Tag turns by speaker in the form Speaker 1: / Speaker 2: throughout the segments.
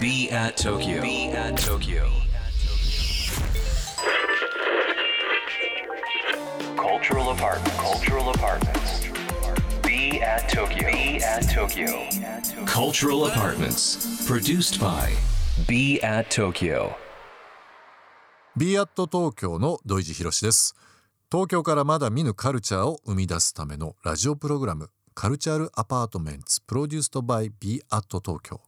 Speaker 1: Be at Tokyo. Be at Tokyo. Cultural apartment. Cultural apartments. Be at Tokyo. Be at Tokyo. Cultural apartments. Produced by Be at Tokyo.
Speaker 2: b アット東京の土井地博です東京からまだ見ぬカルチャーを生み出すためのラジオプログラムカルチャールアパートメンツプロデュースドバイ b アット東京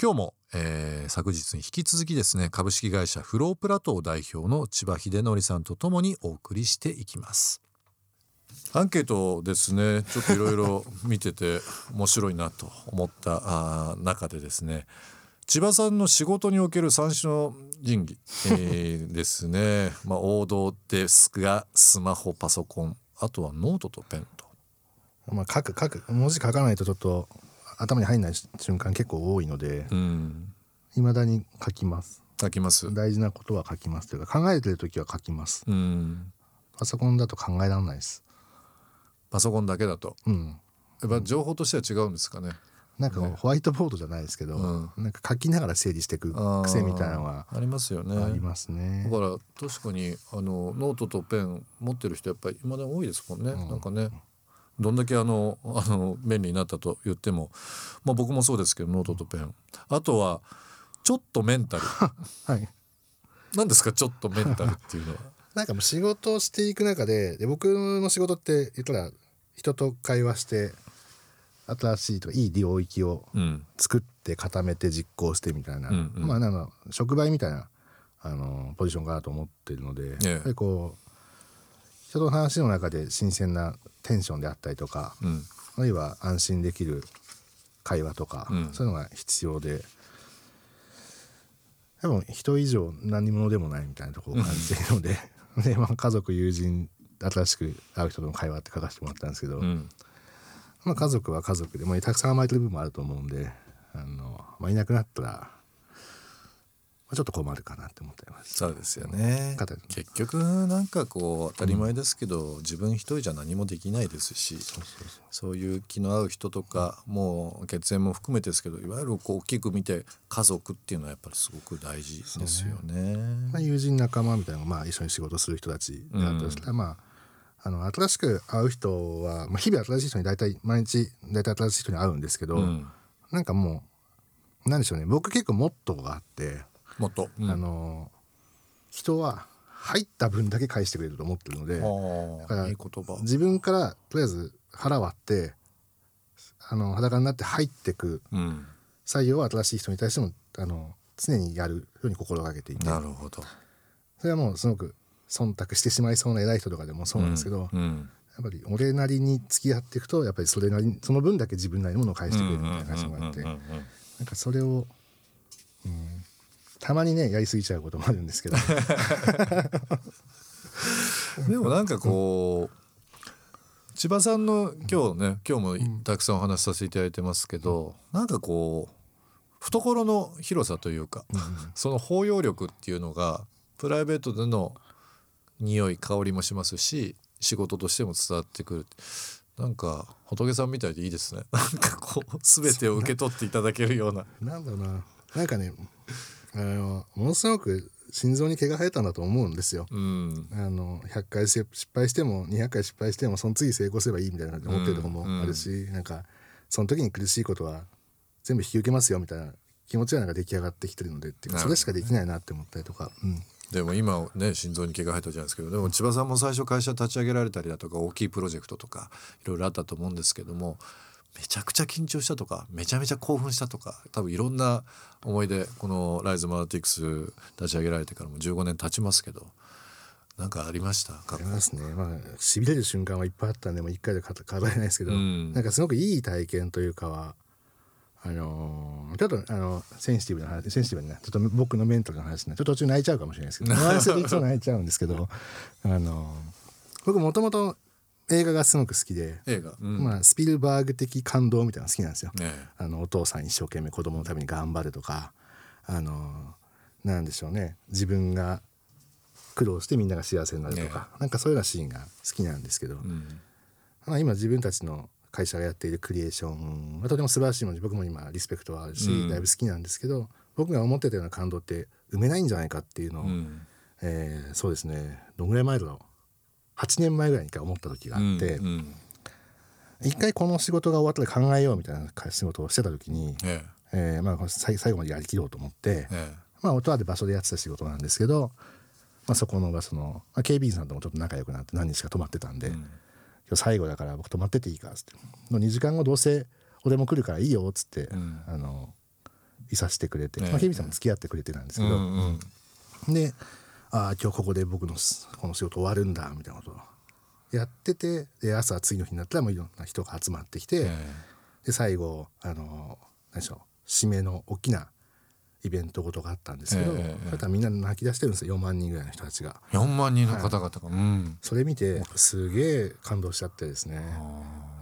Speaker 2: 今日も、えー昨日に引き続きですね株式会社フロープラトー代表の千葉秀則さんとともにお送りしていきます。アンケートですねちょっといろいろ見てて 面白いなと思ったあ中でですね。千葉さんの仕事における三種の神器、えーですね、まあ、王道ですがスマホパソコンあとはノートとペンと。
Speaker 3: まあ、書く書く文字書かないとちょっと頭に入んない瞬間結構多いので
Speaker 2: うん。
Speaker 3: いまだに書きます。
Speaker 2: 書きます。
Speaker 3: 大事なことは書きますというか考えてる時は書きます。
Speaker 2: うん。
Speaker 3: パソコンだと考えられないです。
Speaker 2: パソコンだけだと。
Speaker 3: うん。
Speaker 2: やっぱ情報としては違うんですかね。
Speaker 3: なんかホワイトボードじゃないですけど、
Speaker 2: うん。
Speaker 3: なんか書きながら整理していく癖みたいなのが
Speaker 2: ありますよね。
Speaker 3: ありますね。
Speaker 2: だから確かにあのノートとペン持ってる人やっぱり今でも多いですもんね、なんかねどんだけあの あの便利になったと言っても、まあ、僕もそうですけどノートとペン。あとはちょっとメンタル。
Speaker 3: はい。
Speaker 2: 何ですかちょっとメンタルっていうのは？
Speaker 3: なんかもう仕事をしていく中でで僕の仕事って言ったら人と会話して新しいとかいい領域を
Speaker 2: うん。
Speaker 3: 作って固めて実行してみたいな、
Speaker 2: うんうん。
Speaker 3: まあなんか触媒みたいなあのポジションかなと思ってるので、
Speaker 2: ええ。
Speaker 3: やっぱりこう人との話の中で新鮮なテンションであったりとか、
Speaker 2: うん。
Speaker 3: あるいは安心できる会話とか、
Speaker 2: うん。
Speaker 3: そういうのが必要で多分人以上何者でもないみたいなところを感じているので で、まあ、家族友人新しく会う人との会話って書かせてもらったんですけど、
Speaker 2: うん。
Speaker 3: まあ、家族は家族で、まあ、たくさん甘えてる部分もあると思うんであの、まあ、いなくなったら、まあ、ちょっと困るかなって思ってます。
Speaker 2: そうですよね。
Speaker 3: 方
Speaker 2: 結局なんかこう当たり前ですけど、自分一人じゃ何もできないですしそういう気の合う人とかもう血縁も含めてですけどいわゆるこう大きく見て家族っていうのはやっぱりすごく大事ですよね。
Speaker 3: まあ、友人仲間みたいなまあ、一緒に仕事する人たちであったとしたら、まああの新しく会う人は、まあ、日々新しい人に大体毎日大体新しい人に会うんですけど、
Speaker 2: うん。
Speaker 3: なんかもうなんでしょうね。僕結構モットーがあって、
Speaker 2: もっと、うん。
Speaker 3: あの人は入った分だけ返してくれると思ってるので
Speaker 2: あ
Speaker 3: から
Speaker 2: あいい言葉。
Speaker 3: 自分からとりあえず腹割ってあの裸になって入ってく
Speaker 2: うん、
Speaker 3: 作業は新しい人に対してもあの常にやるように心がけていて。
Speaker 2: なるほど。
Speaker 3: それはもうすごく忖度してしまいそうな偉い人とかでもそうなんですけど、
Speaker 2: うんうん。
Speaker 3: やっぱり俺なりに付き合っていくとやっぱりそれなりにその分だけ自分なりのものを返してくれるみたいな感じがあって。なんかそれを、うん、たまにねやりすぎちゃうこともあるんですけど。
Speaker 2: でもなんかこう千葉さんの今日ね今日もたくさんお話しさせていただいてますけど、なんかこう懐の広さというか、その包容力っていうのがプライベートでの匂い香りもしますし仕事としても伝わってくる。なんか仏さんみたいでいいですね。なんかこう全てを受け取っていただけるような。
Speaker 3: なんだろうな。なんかねあのものすごく心臓に毛が生えたんだと思うんですよ。
Speaker 2: うん。
Speaker 3: あの100回失敗しても200回失敗してもその次成功すればいいみたいな感じで思ってるとこもあるし、なんかその時に苦しいことは全部引き受けますよみたいな気持ちがなんか出来上がってきてるのでっていうかそれしかできないなって思ったりとか、うん、
Speaker 2: でも今ね心臓に毛が生えたじゃないですけどでも千葉さんも最初会社立ち上げられたりだとか大きいプロジェクトとかいろいろあったと思うんですけどもめちゃくちゃ緊張したとかめちゃめちゃ興奮したとか多分いろんな思い出このライズマナティクス立ち上げられてからも15年経ちますけどなんかありました？
Speaker 3: ありますね。まあしびれる瞬間はいっぱいあったんでもう一回で語語れないですけど、
Speaker 2: うん。
Speaker 3: なんかすごくいい体験というかはあのーちょっとあのセンシティブな話センシティブなねちょっと僕のメンタルの話ねちょっと途中泣いちゃうかもしれないですけどいつ も泣いちゃうんですけどあのー僕もともと映画がすごく好きで、
Speaker 2: 映画、うん。
Speaker 3: まあ、スピルバーグ的感動みたいなの好きなんですよ。
Speaker 2: ね
Speaker 3: あのお父さん一生懸命子供のために頑張るとかあのなんでしょうね。自分が苦労してみんなが幸せになるとか、なんかそういうようなシーンが好きなんですけど、
Speaker 2: うん。
Speaker 3: まあ、今自分たちの会社がやっているクリエーションはとても素晴らしいもので僕も今リスペクトはあるし、
Speaker 2: うん。
Speaker 3: だいぶ好きなんですけど僕が思ってたような感動って埋めないんじゃないかっていうのを、
Speaker 2: うん。
Speaker 3: えーそうですね。どんぐらい前だろう8年前ぐらいに一回思った時があって、
Speaker 2: うんうん。
Speaker 3: 一回この仕事が終わったら考えようみたいな仕事をしてた時に、
Speaker 2: え
Speaker 3: え。ーまあ、最最後までやりきろうと思って
Speaker 2: え、え。
Speaker 3: まあ、音ある場所でやってた仕事なんですけど、まあ、そこの場所の、まあ、警備員さんともちょっと仲良くなって何日か泊まってたんで、
Speaker 2: え
Speaker 3: 今日最後だから僕泊まってていいかっつっての2時間後どうせ俺も来るからいいよっつって、
Speaker 2: ん。
Speaker 3: あのいさせてくれて、
Speaker 2: ええ。
Speaker 3: まあ、警備員さんも付き合ってくれてたんですけど、
Speaker 2: うんうん。
Speaker 3: でああ今日ここで僕のすこの仕事終わるんだみたいなこと。をやっててで朝次の日になったらもういろんな人が集まってきて、
Speaker 2: え
Speaker 3: で最後あの何でしょう締めの大きなイベントごとがあったんですけど、
Speaker 2: ええええ。
Speaker 3: それからみんな泣き出してるんですよ4万人ぐらいの人たちが。
Speaker 2: え4万人の方々が、うん。
Speaker 3: それ見てすげえ感動しちゃってですね。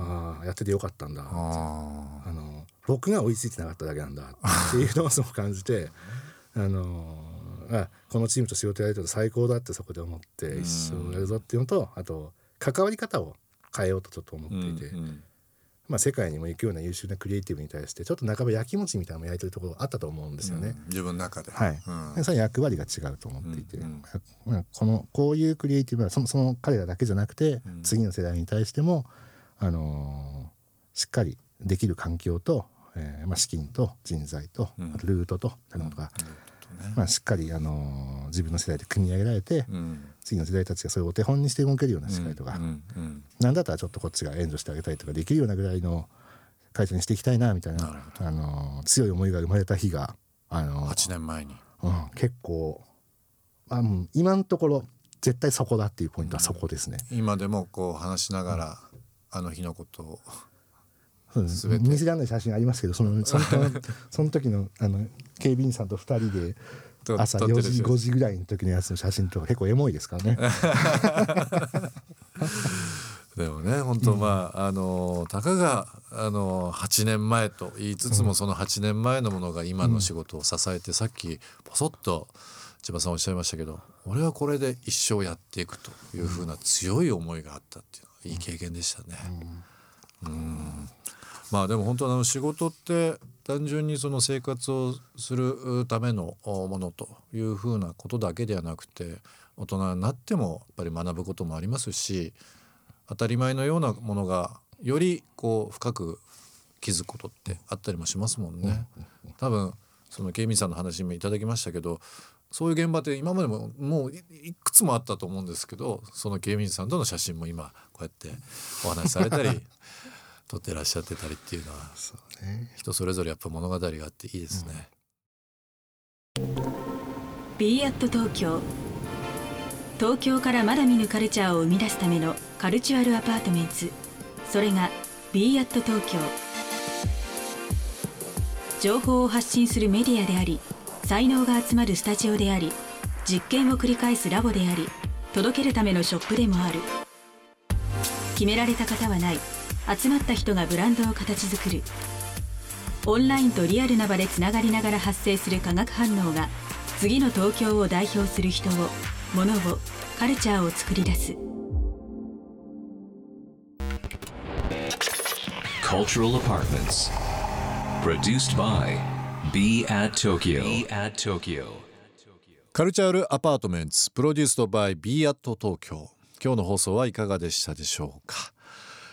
Speaker 3: ああやっててよかったんだ
Speaker 2: あ
Speaker 3: あの僕が追いついてなかっただけなんだっていうのをすごく感じて あのあこのチームと仕事やれたら最高だってそこで思って一生やるぞっていうのとあと関わり方を変えようとちょっと思っていて、
Speaker 2: うん
Speaker 3: まあ、世界にも行くような優秀なクリエイティブに対してちょっと半ばやきもちみたいなのも焼いてるところあったと思うんですよね。
Speaker 2: 自分の中で、
Speaker 3: はい、
Speaker 2: うん。
Speaker 3: それは役割が違うと思っていて、
Speaker 2: うん
Speaker 3: まあこのこういうクリエイティブはそのその彼らだけじゃなくて、
Speaker 2: うん。
Speaker 3: 次の世代に対しても、あのーしっかりできる環境と、えーまあ、資金と人材と、ルートとなるとか、
Speaker 2: ね。
Speaker 3: まあ、しっかり、あのー自分の世代で組み上げられて、
Speaker 2: うん。
Speaker 3: 次の世代たちがそれをお手本にして動けるような世界とか、
Speaker 2: うんうん
Speaker 3: なんだったらちょっとこっちが援助してあげたりとかできるようなぐらいの会社にしていきたいなみたいなあのー強い思いが生まれた日が、あのー
Speaker 2: 8年前に。
Speaker 3: うん、結構あうん今のところ絶対そこだっていうポイントはそこですね。
Speaker 2: 今でもこう話しながら、あの日のことを
Speaker 3: そうです見せられない写真ありますけどそのその その時のあの警備員さんと2人で
Speaker 2: と
Speaker 3: 朝4時
Speaker 2: 撮ってるでしょ
Speaker 3: 5時ぐらいの時のやつの写真とか結構エモいですからね。
Speaker 2: でもね本当まあ、あのたかがあの8年前と言いつつもその8年前のものが今の仕事を支えて、さっきポソッと千葉さんおっしゃいましたけど俺はこれで一生やっていくというふうな強い思いがあったっていうのはいい経験でしたね。うんまあでも本当あの仕事って単純にその生活をするためのものというふうなことだけではなくて大人になってもやっぱり学ぶこともありますし当たり前のようなものがよりこう深く気づくことってあったりもしますもんね。多分その警備員さんの話もいただきましたけどそういう現場って今までももういくつもあったと思うんですけどその警備員さんとの写真も今こうやってお話しされたり 撮ってらっしゃってたりっていうのは
Speaker 3: そうね。
Speaker 2: 人それぞれやっぱ物語があっていいですね。
Speaker 4: b アット東京。東京からまだ見ぬカルチャーを生み出すための cultural apartments。それが b アット東京。情報を発信するメディアであり才能が集まるスタジオであり実験を繰り返すラボであり届けるためのショップでもある。決められた型はない集まった人がブランドを形作るオンラインとリアルな場でつながりながら発生する化学反応が次の東京を代表する人を物をカルチャーを作り出す
Speaker 1: Cultural Apartments. Produced by Be at Tokyo. Be at Tokyo.
Speaker 2: カルチャールアパートメンツプロデュースドバイ b アット東京今日の放送はいかがでしたでしょうか、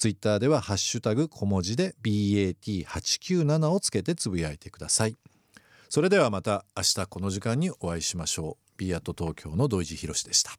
Speaker 2: ツイッターではハッシュタグ小文字で bat897 をつけてつぶやいてください。それではまた明日この時間にお会いしましょう。ビアット東京の土井地博でした。